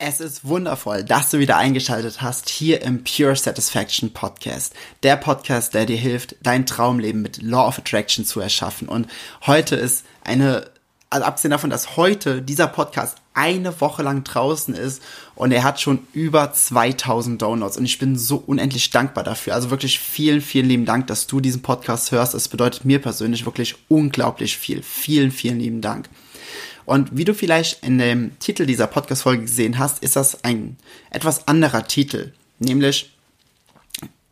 Es ist wundervoll, dass du wieder eingeschaltet hast hier im Pure Satisfaction Podcast. Der Podcast, der dir hilft, dein Traumleben mit Law of Attraction zu erschaffen. Und heute ist eine, also abgesehen davon, dass heute dieser Podcast eine Woche lang draußen ist und er hat schon über 2000 Downloads und ich bin so unendlich dankbar dafür. Also wirklich vielen, vielen lieben Dank, dass du diesen Podcast hörst. Es bedeutet mir persönlich wirklich unglaublich viel. Vielen, vielen lieben Dank. Und wie du vielleicht in dem Titel dieser Podcast-Folge gesehen hast, ist das ein etwas anderer Titel. Nämlich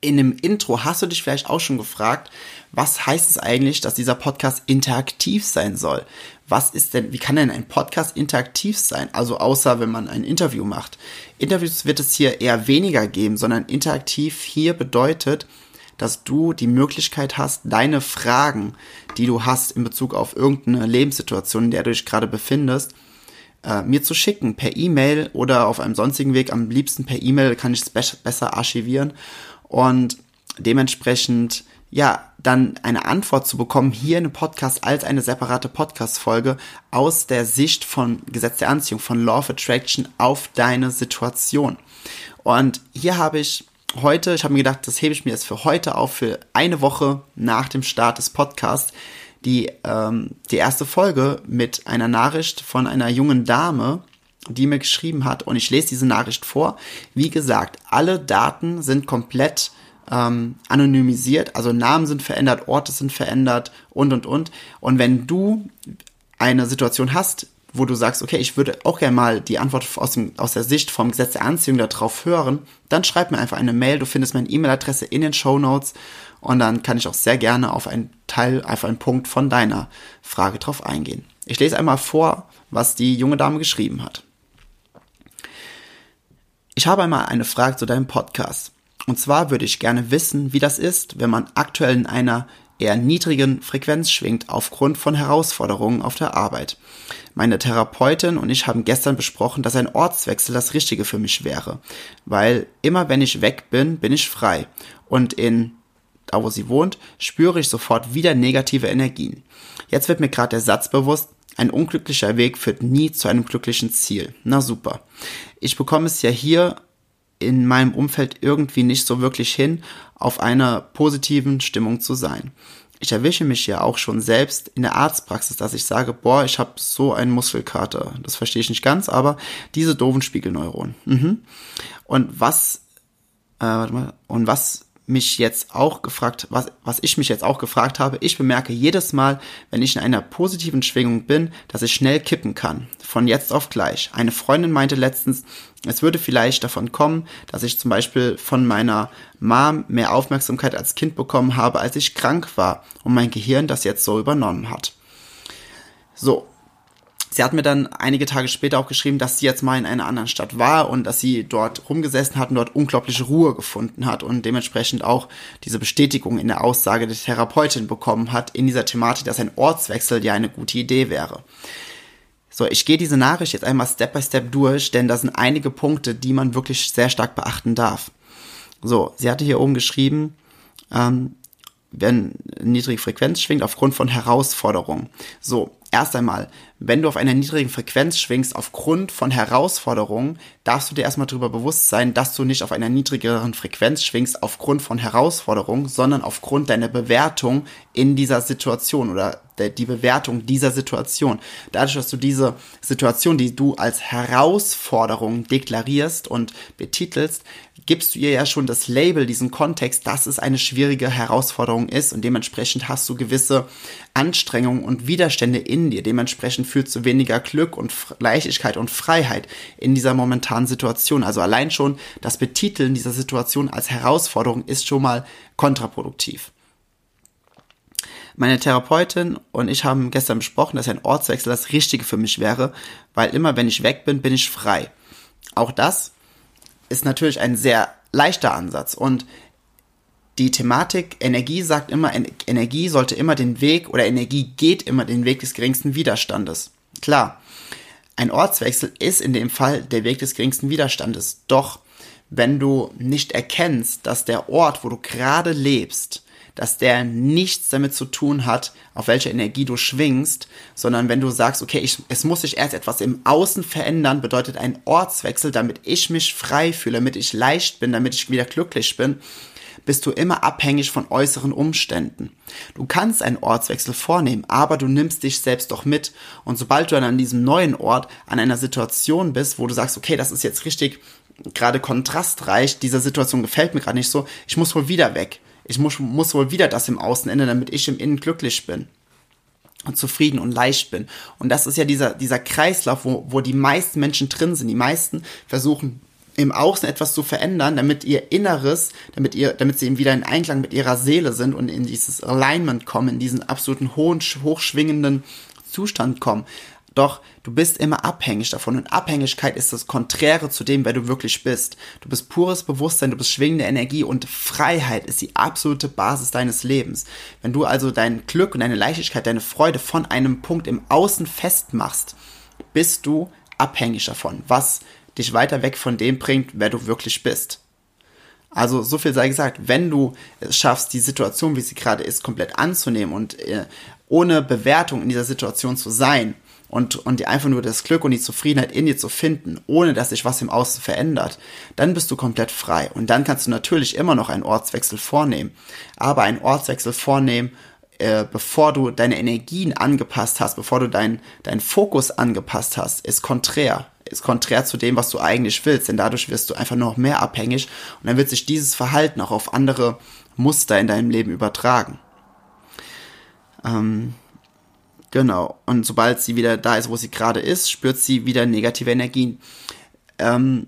in dem Intro hast du dich vielleicht auch schon gefragt, was heißt es eigentlich, dass dieser Podcast interaktiv sein soll? Was ist denn, wie kann denn ein Podcast interaktiv sein? Also außer wenn man ein Interview macht. Interviews wird es hier eher weniger geben, sondern interaktiv hier bedeutet, dass du die Möglichkeit hast, deine Fragen, die du hast in Bezug auf irgendeine Lebenssituation, in der du dich gerade befindest, äh, mir zu schicken per E-Mail oder auf einem sonstigen Weg. Am liebsten per E-Mail kann ich es be besser archivieren und dementsprechend ja, dann eine Antwort zu bekommen hier in einem Podcast als eine separate Podcast-Folge aus der Sicht von Gesetz der Anziehung, von Law of Attraction auf deine Situation. Und hier habe ich heute, ich habe mir gedacht, das hebe ich mir jetzt für heute auf, für eine Woche nach dem Start des Podcasts, die, ähm, die erste Folge mit einer Nachricht von einer jungen Dame, die mir geschrieben hat und ich lese diese Nachricht vor. Wie gesagt, alle Daten sind komplett ähm, anonymisiert, also Namen sind verändert, Orte sind verändert und und und. Und wenn du eine Situation hast, wo du sagst, okay, ich würde auch gerne mal die Antwort aus, dem, aus der Sicht vom Gesetz der Anziehung darauf hören, dann schreib mir einfach eine Mail. Du findest meine E-Mail-Adresse in den Show Notes und dann kann ich auch sehr gerne auf einen Teil, auf einen Punkt von deiner Frage drauf eingehen. Ich lese einmal vor, was die junge Dame geschrieben hat. Ich habe einmal eine Frage zu deinem Podcast. Und zwar würde ich gerne wissen, wie das ist, wenn man aktuell in einer eher niedrigen Frequenz schwingt aufgrund von Herausforderungen auf der Arbeit. Meine Therapeutin und ich haben gestern besprochen, dass ein Ortswechsel das Richtige für mich wäre, weil immer wenn ich weg bin, bin ich frei und in da wo sie wohnt, spüre ich sofort wieder negative Energien. Jetzt wird mir gerade der Satz bewusst, ein unglücklicher Weg führt nie zu einem glücklichen Ziel. Na super. Ich bekomme es ja hier in meinem Umfeld irgendwie nicht so wirklich hin, auf einer positiven Stimmung zu sein. Ich erwische mich ja auch schon selbst in der Arztpraxis, dass ich sage, boah, ich habe so einen Muskelkater. Das verstehe ich nicht ganz, aber diese doofen Spiegelneuronen. Mhm. Und was, äh, warte mal, und was mich jetzt auch gefragt, was, was ich mich jetzt auch gefragt habe, ich bemerke jedes Mal, wenn ich in einer positiven Schwingung bin, dass ich schnell kippen kann. Von jetzt auf gleich. Eine Freundin meinte letztens, es würde vielleicht davon kommen, dass ich zum Beispiel von meiner Mom mehr Aufmerksamkeit als Kind bekommen habe, als ich krank war und mein Gehirn das jetzt so übernommen hat. So, Sie hat mir dann einige Tage später auch geschrieben, dass sie jetzt mal in einer anderen Stadt war und dass sie dort rumgesessen hat und dort unglaubliche Ruhe gefunden hat und dementsprechend auch diese Bestätigung in der Aussage der Therapeutin bekommen hat in dieser Thematik, dass ein Ortswechsel ja eine gute Idee wäre. So, ich gehe diese Nachricht jetzt einmal Step by Step durch, denn da sind einige Punkte, die man wirklich sehr stark beachten darf. So, sie hatte hier oben geschrieben, ähm, wenn niedrige Frequenz schwingt aufgrund von Herausforderungen. So, erst einmal, wenn du auf einer niedrigen Frequenz schwingst aufgrund von Herausforderungen, darfst du dir erstmal darüber bewusst sein, dass du nicht auf einer niedrigeren Frequenz schwingst aufgrund von Herausforderungen, sondern aufgrund deiner Bewertung in dieser Situation oder die Bewertung dieser Situation. Dadurch, dass du diese Situation, die du als Herausforderung deklarierst und betitelst, gibst du ihr ja schon das Label, diesen Kontext, dass es eine schwierige Herausforderung ist und dementsprechend hast du gewisse Anstrengungen und Widerstände in dir. Dementsprechend fühlst du weniger Glück und Leichtigkeit und Freiheit in dieser momentanen Situation. Also allein schon das Betiteln dieser Situation als Herausforderung ist schon mal kontraproduktiv. Meine Therapeutin und ich haben gestern besprochen, dass ein Ortswechsel das Richtige für mich wäre, weil immer wenn ich weg bin, bin ich frei. Auch das ist natürlich ein sehr leichter Ansatz und die Thematik Energie sagt immer, Energie sollte immer den Weg oder Energie geht immer den Weg des geringsten Widerstandes. Klar, ein Ortswechsel ist in dem Fall der Weg des geringsten Widerstandes. Doch wenn du nicht erkennst, dass der Ort, wo du gerade lebst, dass der nichts damit zu tun hat, auf welche Energie du schwingst, sondern wenn du sagst, okay, ich, es muss sich erst etwas im Außen verändern, bedeutet ein Ortswechsel, damit ich mich frei fühle, damit ich leicht bin, damit ich wieder glücklich bin, bist du immer abhängig von äußeren Umständen. Du kannst einen Ortswechsel vornehmen, aber du nimmst dich selbst doch mit. Und sobald du dann an diesem neuen Ort, an einer Situation bist, wo du sagst, okay, das ist jetzt richtig gerade kontrastreich, diese Situation gefällt mir gerade nicht so, ich muss wohl wieder weg. Ich muss, muss wohl wieder das im Außen ändern, damit ich im Innen glücklich bin und zufrieden und leicht bin. Und das ist ja dieser, dieser Kreislauf, wo, wo die meisten Menschen drin sind. Die meisten versuchen im Außen etwas zu verändern, damit ihr Inneres, damit ihr, damit sie eben wieder in Einklang mit ihrer Seele sind und in dieses Alignment kommen, in diesen absoluten hohen, hochschwingenden Zustand kommen. Doch du bist immer abhängig davon und Abhängigkeit ist das Konträre zu dem, wer du wirklich bist. Du bist pures Bewusstsein, du bist schwingende Energie und Freiheit ist die absolute Basis deines Lebens. Wenn du also dein Glück und deine Leichtigkeit, deine Freude von einem Punkt im Außen festmachst, bist du abhängig davon, was dich weiter weg von dem bringt, wer du wirklich bist. Also so viel sei gesagt, wenn du es schaffst, die Situation, wie sie gerade ist, komplett anzunehmen und äh, ohne Bewertung in dieser Situation zu sein, und, und dir einfach nur das Glück und die Zufriedenheit in dir zu finden, ohne dass sich was im Außen verändert, dann bist du komplett frei. Und dann kannst du natürlich immer noch einen Ortswechsel vornehmen. Aber einen Ortswechsel vornehmen, äh, bevor du deine Energien angepasst hast, bevor du deinen dein Fokus angepasst hast, ist konträr. Ist konträr zu dem, was du eigentlich willst. Denn dadurch wirst du einfach noch mehr abhängig und dann wird sich dieses Verhalten auch auf andere Muster in deinem Leben übertragen. Ähm, Genau. Und sobald sie wieder da ist, wo sie gerade ist, spürt sie wieder negative Energien. Ähm,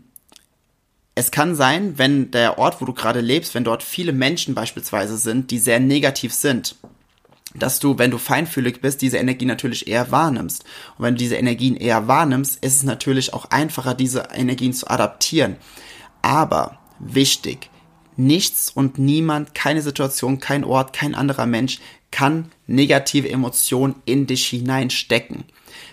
es kann sein, wenn der Ort, wo du gerade lebst, wenn dort viele Menschen beispielsweise sind, die sehr negativ sind, dass du, wenn du feinfühlig bist, diese Energie natürlich eher wahrnimmst. Und wenn du diese Energien eher wahrnimmst, ist es natürlich auch einfacher, diese Energien zu adaptieren. Aber wichtig, nichts und niemand, keine Situation, kein Ort, kein anderer Mensch kann negative Emotionen in dich hineinstecken.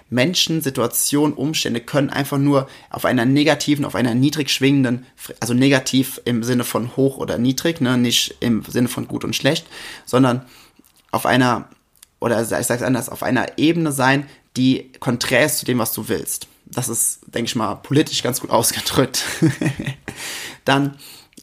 Menschen, Situationen, Umstände können einfach nur auf einer negativen, auf einer niedrig schwingenden, also negativ im Sinne von hoch oder niedrig, ne, nicht im Sinne von gut und schlecht, sondern auf einer, oder ich sage es anders, auf einer Ebene sein, die konträr ist zu dem, was du willst. Das ist, denke ich mal, politisch ganz gut ausgedrückt. Dann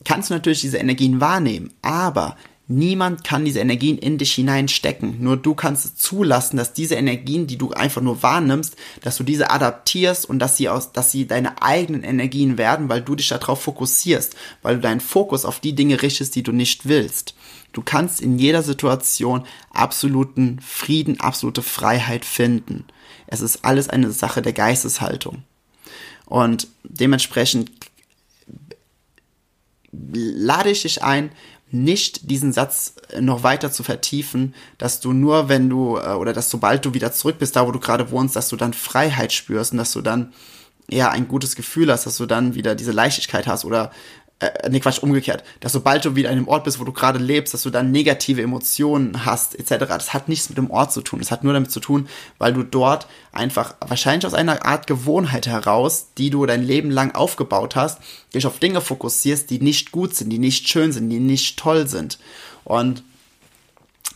kannst du natürlich diese Energien wahrnehmen, aber Niemand kann diese Energien in dich hineinstecken. Nur du kannst es zulassen, dass diese Energien, die du einfach nur wahrnimmst, dass du diese adaptierst und dass sie aus, dass sie deine eigenen Energien werden, weil du dich darauf fokussierst, weil du deinen Fokus auf die Dinge richtest, die du nicht willst. Du kannst in jeder Situation absoluten Frieden, absolute Freiheit finden. Es ist alles eine Sache der Geisteshaltung. Und dementsprechend lade ich dich ein, nicht diesen Satz noch weiter zu vertiefen, dass du nur, wenn du, äh, oder dass sobald du wieder zurück bist, da wo du gerade wohnst, dass du dann Freiheit spürst und dass du dann eher ein gutes Gefühl hast, dass du dann wieder diese Leichtigkeit hast oder äh, nee, Quatsch, umgekehrt, dass sobald du wieder an einem Ort bist, wo du gerade lebst, dass du dann negative Emotionen hast, etc. Das hat nichts mit dem Ort zu tun. Das hat nur damit zu tun, weil du dort einfach wahrscheinlich aus einer Art Gewohnheit heraus, die du dein Leben lang aufgebaut hast, dich auf Dinge fokussierst, die nicht gut sind, die nicht schön sind, die nicht toll sind. Und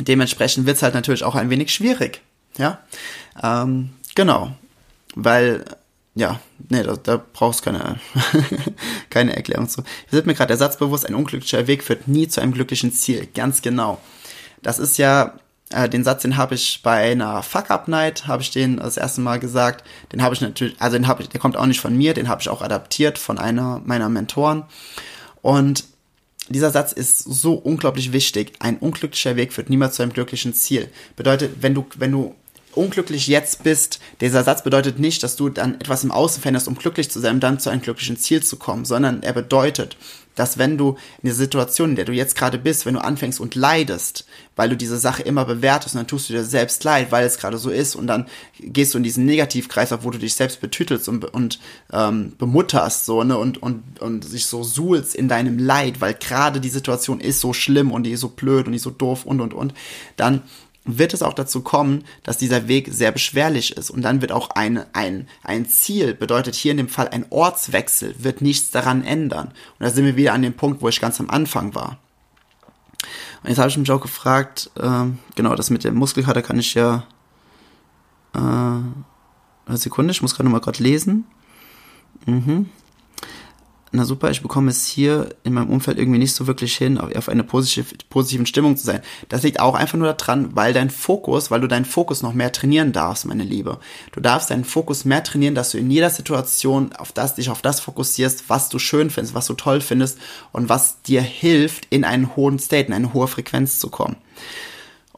dementsprechend wird es halt natürlich auch ein wenig schwierig. Ja, ähm, genau, weil ja, nee, da, da brauchst keine, keine Erklärung zu. Hier wird mir gerade der Satz bewusst, ein unglücklicher Weg führt nie zu einem glücklichen Ziel. Ganz genau. Das ist ja, äh, den Satz, den habe ich bei einer Fuck-Up-Night, habe ich den das erste Mal gesagt. Den habe ich natürlich, also den habe ich, der kommt auch nicht von mir, den habe ich auch adaptiert von einer meiner Mentoren. Und dieser Satz ist so unglaublich wichtig. Ein unglücklicher Weg führt niemals zu einem glücklichen Ziel. Bedeutet, wenn du, wenn du unglücklich jetzt bist, dieser Satz bedeutet nicht, dass du dann etwas im Außen veränderst, um glücklich zu sein, um dann zu einem glücklichen Ziel zu kommen, sondern er bedeutet, dass wenn du in der Situation, in der du jetzt gerade bist, wenn du anfängst und leidest, weil du diese Sache immer bewertest und dann tust du dir selbst leid, weil es gerade so ist und dann gehst du in diesen Negativkreis, wo du dich selbst betütelst und, und ähm, bemutterst so ne und und und sich so suhlst in deinem Leid, weil gerade die Situation ist so schlimm und die ist so blöd und die ist so doof und und und, dann wird es auch dazu kommen, dass dieser Weg sehr beschwerlich ist. Und dann wird auch ein, ein, ein Ziel, bedeutet hier in dem Fall ein Ortswechsel, wird nichts daran ändern. Und da sind wir wieder an dem Punkt, wo ich ganz am Anfang war. Und jetzt habe ich mich auch gefragt, äh, genau, das mit der Muskelkater kann ich ja. Äh, eine Sekunde, ich muss gerade nochmal gerade lesen. Mhm na super, ich bekomme es hier in meinem Umfeld irgendwie nicht so wirklich hin, auf eine positive, positiven Stimmung zu sein. Das liegt auch einfach nur daran, weil dein Fokus, weil du deinen Fokus noch mehr trainieren darfst, meine Liebe. Du darfst deinen Fokus mehr trainieren, dass du in jeder Situation auf das, dich auf das fokussierst, was du schön findest, was du toll findest und was dir hilft, in einen hohen State, in eine hohe Frequenz zu kommen.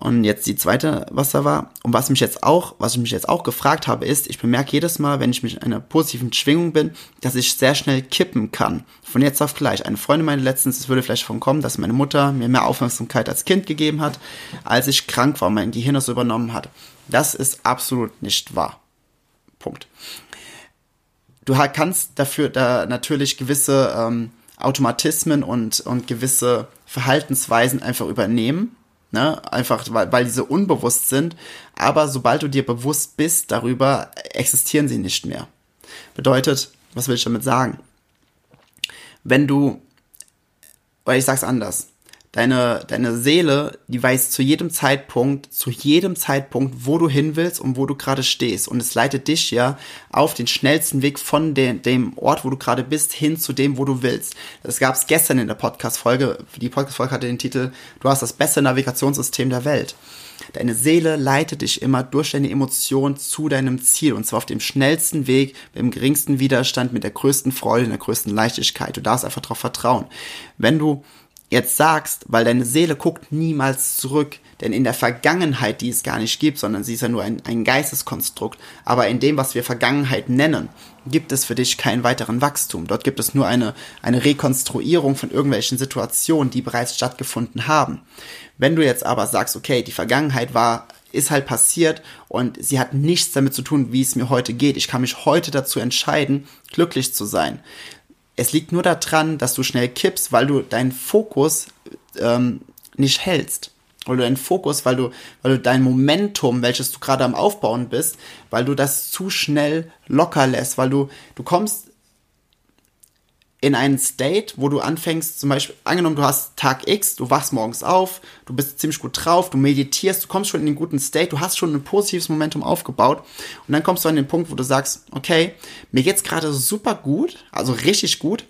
Und jetzt die zweite, was da war. Und was mich jetzt auch, was ich mich jetzt auch gefragt habe, ist, ich bemerke jedes Mal, wenn ich mich in einer positiven Schwingung bin, dass ich sehr schnell kippen kann. Von jetzt auf gleich. Eine Freundin meinte letztens, es würde vielleicht davon kommen, dass meine Mutter mir mehr Aufmerksamkeit als Kind gegeben hat, als ich krank war und mein Gehirn das übernommen hat. Das ist absolut nicht wahr. Punkt. Du kannst dafür da natürlich gewisse ähm, Automatismen und, und gewisse Verhaltensweisen einfach übernehmen Ne? Einfach, weil, weil diese unbewusst sind. Aber sobald du dir bewusst bist darüber, existieren sie nicht mehr. Bedeutet, was will ich damit sagen? Wenn du, oder ich sag's anders, Deine, deine Seele, die weiß zu jedem Zeitpunkt, zu jedem Zeitpunkt, wo du hin willst und wo du gerade stehst. Und es leitet dich ja auf den schnellsten Weg von de dem Ort, wo du gerade bist, hin zu dem, wo du willst. Das gab es gestern in der Podcast-Folge. Die Podcast-Folge hatte den Titel, du hast das beste Navigationssystem der Welt. Deine Seele leitet dich immer durch deine Emotionen zu deinem Ziel und zwar auf dem schnellsten Weg, mit dem geringsten Widerstand, mit der größten Freude, der größten Leichtigkeit. Du darfst einfach darauf vertrauen. Wenn du jetzt sagst, weil deine Seele guckt niemals zurück, denn in der Vergangenheit, die es gar nicht gibt, sondern sie ist ja nur ein, ein Geisteskonstrukt, aber in dem, was wir Vergangenheit nennen, gibt es für dich keinen weiteren Wachstum. Dort gibt es nur eine, eine Rekonstruierung von irgendwelchen Situationen, die bereits stattgefunden haben. Wenn du jetzt aber sagst, okay, die Vergangenheit war ist halt passiert und sie hat nichts damit zu tun, wie es mir heute geht. Ich kann mich heute dazu entscheiden, glücklich zu sein. Es liegt nur daran, dass du schnell kippst, weil du deinen Fokus ähm, nicht hältst. Weil du deinen Fokus, weil du, weil du dein Momentum, welches du gerade am Aufbauen bist, weil du das zu schnell locker lässt, weil du, du kommst in einen State, wo du anfängst, zum Beispiel, angenommen, du hast Tag X, du wachst morgens auf, du bist ziemlich gut drauf, du meditierst, du kommst schon in den guten State, du hast schon ein positives Momentum aufgebaut und dann kommst du an den Punkt, wo du sagst, okay, mir geht's gerade super gut, also richtig gut.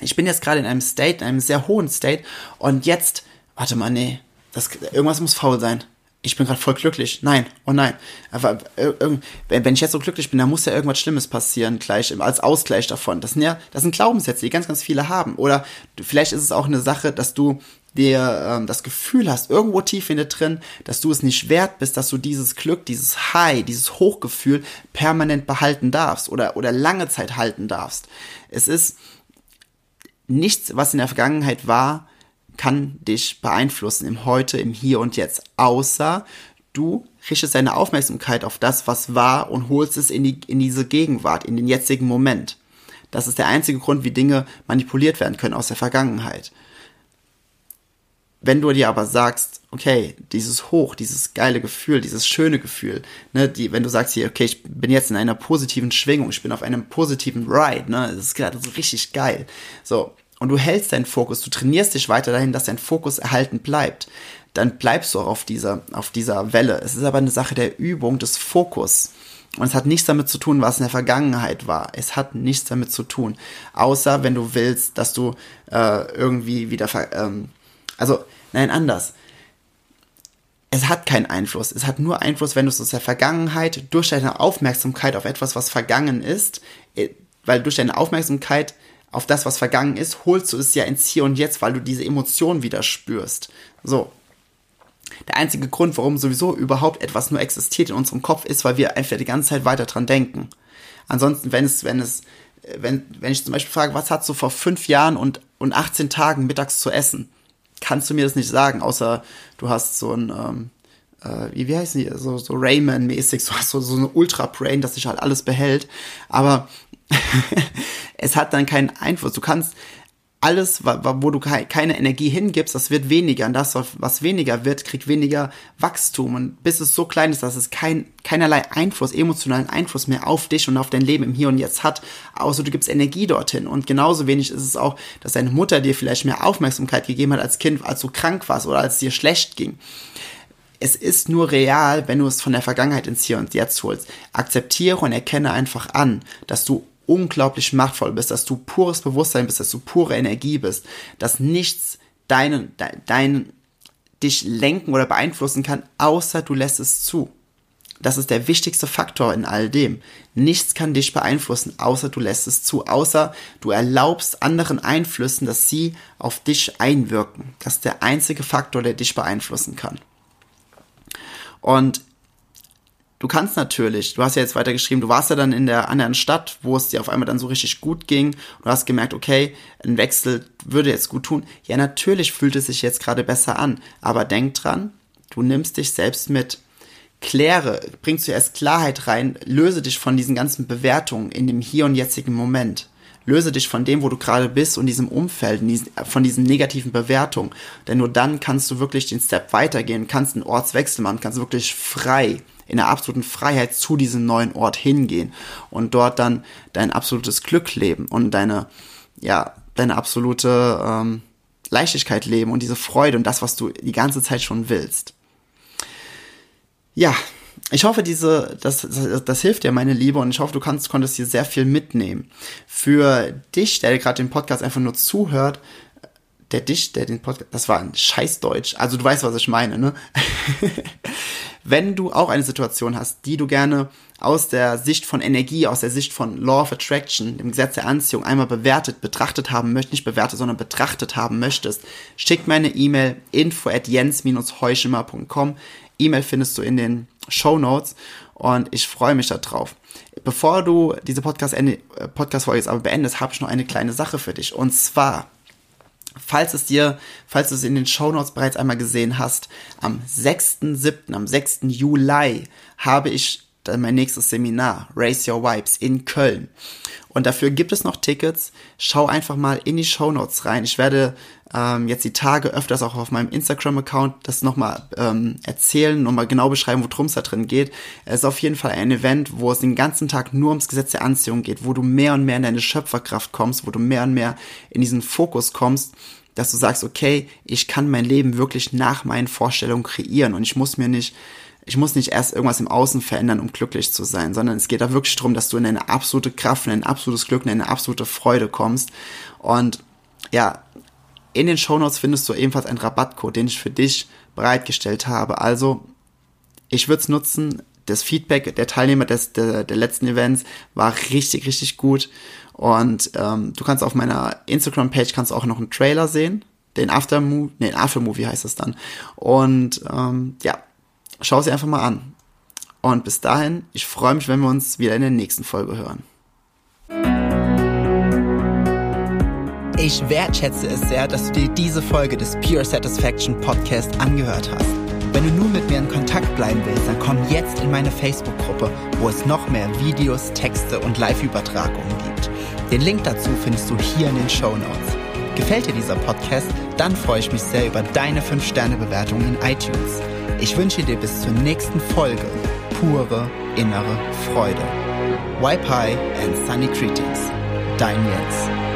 Ich bin jetzt gerade in einem State, in einem sehr hohen State und jetzt, warte mal, nee, das, irgendwas muss faul sein ich bin gerade voll glücklich. Nein, oh nein. Aber äh, wenn ich jetzt so glücklich bin, dann muss ja irgendwas Schlimmes passieren, gleich als Ausgleich davon. Das sind ja, das sind Glaubenssätze, die ganz, ganz viele haben. Oder vielleicht ist es auch eine Sache, dass du dir ähm, das Gefühl hast, irgendwo tief in dir drin, dass du es nicht wert bist, dass du dieses Glück, dieses High, dieses Hochgefühl permanent behalten darfst oder, oder lange Zeit halten darfst. Es ist nichts, was in der Vergangenheit war, kann dich beeinflussen im Heute, im Hier und Jetzt, außer du richtest deine Aufmerksamkeit auf das, was war und holst es in, die, in diese Gegenwart, in den jetzigen Moment. Das ist der einzige Grund, wie Dinge manipuliert werden können aus der Vergangenheit. Wenn du dir aber sagst, okay, dieses Hoch, dieses geile Gefühl, dieses schöne Gefühl, ne, die, wenn du sagst hier, okay, ich bin jetzt in einer positiven Schwingung, ich bin auf einem positiven Ride, ne, das ist gerade so richtig geil. So, und du hältst deinen Fokus, du trainierst dich weiter dahin, dass dein Fokus erhalten bleibt, dann bleibst du auch auf dieser, auf dieser Welle. Es ist aber eine Sache der Übung, des Fokus. Und es hat nichts damit zu tun, was in der Vergangenheit war. Es hat nichts damit zu tun. Außer wenn du willst, dass du äh, irgendwie wieder, ähm, also, nein, anders. Es hat keinen Einfluss. Es hat nur Einfluss, wenn du es aus der Vergangenheit durch deine Aufmerksamkeit auf etwas, was vergangen ist, äh, weil durch deine Aufmerksamkeit auf das, was vergangen ist, holst du es ja ins Hier und Jetzt, weil du diese Emotionen wieder spürst. So. Der einzige Grund, warum sowieso überhaupt etwas nur existiert in unserem Kopf, ist, weil wir einfach die ganze Zeit weiter dran denken. Ansonsten, wenn es, wenn es, wenn, wenn ich zum Beispiel frage, was hast du vor fünf Jahren und, und 18 Tagen mittags zu essen, kannst du mir das nicht sagen, außer du hast so ein, ähm, äh, wie, wie heißt die, so, so Rayman-mäßig, so, so, eine Ultra-Brain, dass sich halt alles behält. Aber es hat dann keinen Einfluss. Du kannst, alles, wo du keine Energie hingibst, das wird weniger. Und das, was weniger wird, kriegt weniger Wachstum. Und bis es so klein ist, dass es kein, keinerlei Einfluss, emotionalen Einfluss mehr auf dich und auf dein Leben im Hier und Jetzt hat, außer du gibst Energie dorthin. Und genauso wenig ist es auch, dass deine Mutter dir vielleicht mehr Aufmerksamkeit gegeben hat als Kind, als du krank warst oder als es dir schlecht ging. Es ist nur real, wenn du es von der Vergangenheit ins Hier und Jetzt holst. Akzeptiere und erkenne einfach an, dass du unglaublich machtvoll bist, dass du pures Bewusstsein bist, dass du pure Energie bist, dass nichts deinen, dein, dein, dich lenken oder beeinflussen kann, außer du lässt es zu. Das ist der wichtigste Faktor in all dem. Nichts kann dich beeinflussen, außer du lässt es zu, außer du erlaubst anderen Einflüssen, dass sie auf dich einwirken. Das ist der einzige Faktor, der dich beeinflussen kann. Und du kannst natürlich, du hast ja jetzt weiter geschrieben, du warst ja dann in der anderen Stadt, wo es dir auf einmal dann so richtig gut ging. Du hast gemerkt, okay, ein Wechsel würde jetzt gut tun. Ja, natürlich fühlt es sich jetzt gerade besser an. Aber denk dran, du nimmst dich selbst mit. Kläre, bring zuerst Klarheit rein, löse dich von diesen ganzen Bewertungen in dem hier und jetzigen Moment. Löse dich von dem, wo du gerade bist und diesem Umfeld, von diesen negativen Bewertungen. Denn nur dann kannst du wirklich den Step weitergehen, kannst einen Ortswechsel machen, kannst wirklich frei in der absoluten Freiheit zu diesem neuen Ort hingehen und dort dann dein absolutes Glück leben und deine, ja, deine absolute ähm, Leichtigkeit leben und diese Freude und das, was du die ganze Zeit schon willst. Ja, ich hoffe, diese, das, das, das hilft dir, meine Liebe, und ich hoffe, du kannst, konntest hier sehr viel mitnehmen. Für dich, der gerade den Podcast einfach nur zuhört, der dich, der den Podcast, das war ein Scheißdeutsch, also du weißt, was ich meine, ne? Wenn du auch eine Situation hast, die du gerne aus der Sicht von Energie, aus der Sicht von Law of Attraction, dem Gesetz der Anziehung, einmal bewertet, betrachtet haben möchtest, nicht bewertet, sondern betrachtet haben möchtest, schick mir eine E-Mail info at jens-heuschimmer.com. E-Mail findest du in den Show Notes und ich freue mich darauf. Bevor du diese Podcast-Folge Podcast jetzt aber beendest, habe ich noch eine kleine Sache für dich. Und zwar falls es dir, falls du es in den Shownotes bereits einmal gesehen hast, am 6.7., am 6. Juli habe ich dann mein nächstes Seminar, Raise Your Vibes in Köln. Und dafür gibt es noch Tickets. Schau einfach mal in die Shownotes rein. Ich werde ähm, jetzt die Tage öfters auch auf meinem Instagram-Account das nochmal ähm, erzählen, nochmal genau beschreiben, worum es da drin geht. Es ist auf jeden Fall ein Event, wo es den ganzen Tag nur ums Gesetz der Anziehung geht, wo du mehr und mehr in deine Schöpferkraft kommst, wo du mehr und mehr in diesen Fokus kommst, dass du sagst, okay, ich kann mein Leben wirklich nach meinen Vorstellungen kreieren und ich muss mir nicht ich muss nicht erst irgendwas im Außen verändern, um glücklich zu sein, sondern es geht da wirklich darum, dass du in eine absolute Kraft, in ein absolutes Glück, in eine absolute Freude kommst. Und ja, in den Shownotes findest du ebenfalls einen Rabattcode, den ich für dich bereitgestellt habe. Also, ich würde es nutzen. Das Feedback der Teilnehmer des, der, der letzten Events war richtig, richtig gut. Und ähm, du kannst auf meiner Instagram-Page kannst auch noch einen Trailer sehen. Den Aftermovie, nee, Aftermovie heißt es dann. Und ähm, ja, schau sie einfach mal an. Und bis dahin, ich freue mich, wenn wir uns wieder in der nächsten Folge hören. Ich wertschätze es sehr, dass du dir diese Folge des Pure Satisfaction Podcast angehört hast. Wenn du nun mit mir in Kontakt bleiben willst, dann komm jetzt in meine Facebook-Gruppe, wo es noch mehr Videos, Texte und Live-Übertragungen gibt. Den Link dazu findest du hier in den Show Notes. Gefällt dir dieser Podcast? Dann freue ich mich sehr über deine 5-Sterne-Bewertung in iTunes. Ich wünsche dir bis zur nächsten Folge pure innere Freude. Wipe High and Sunny Greetings. Dein Jens.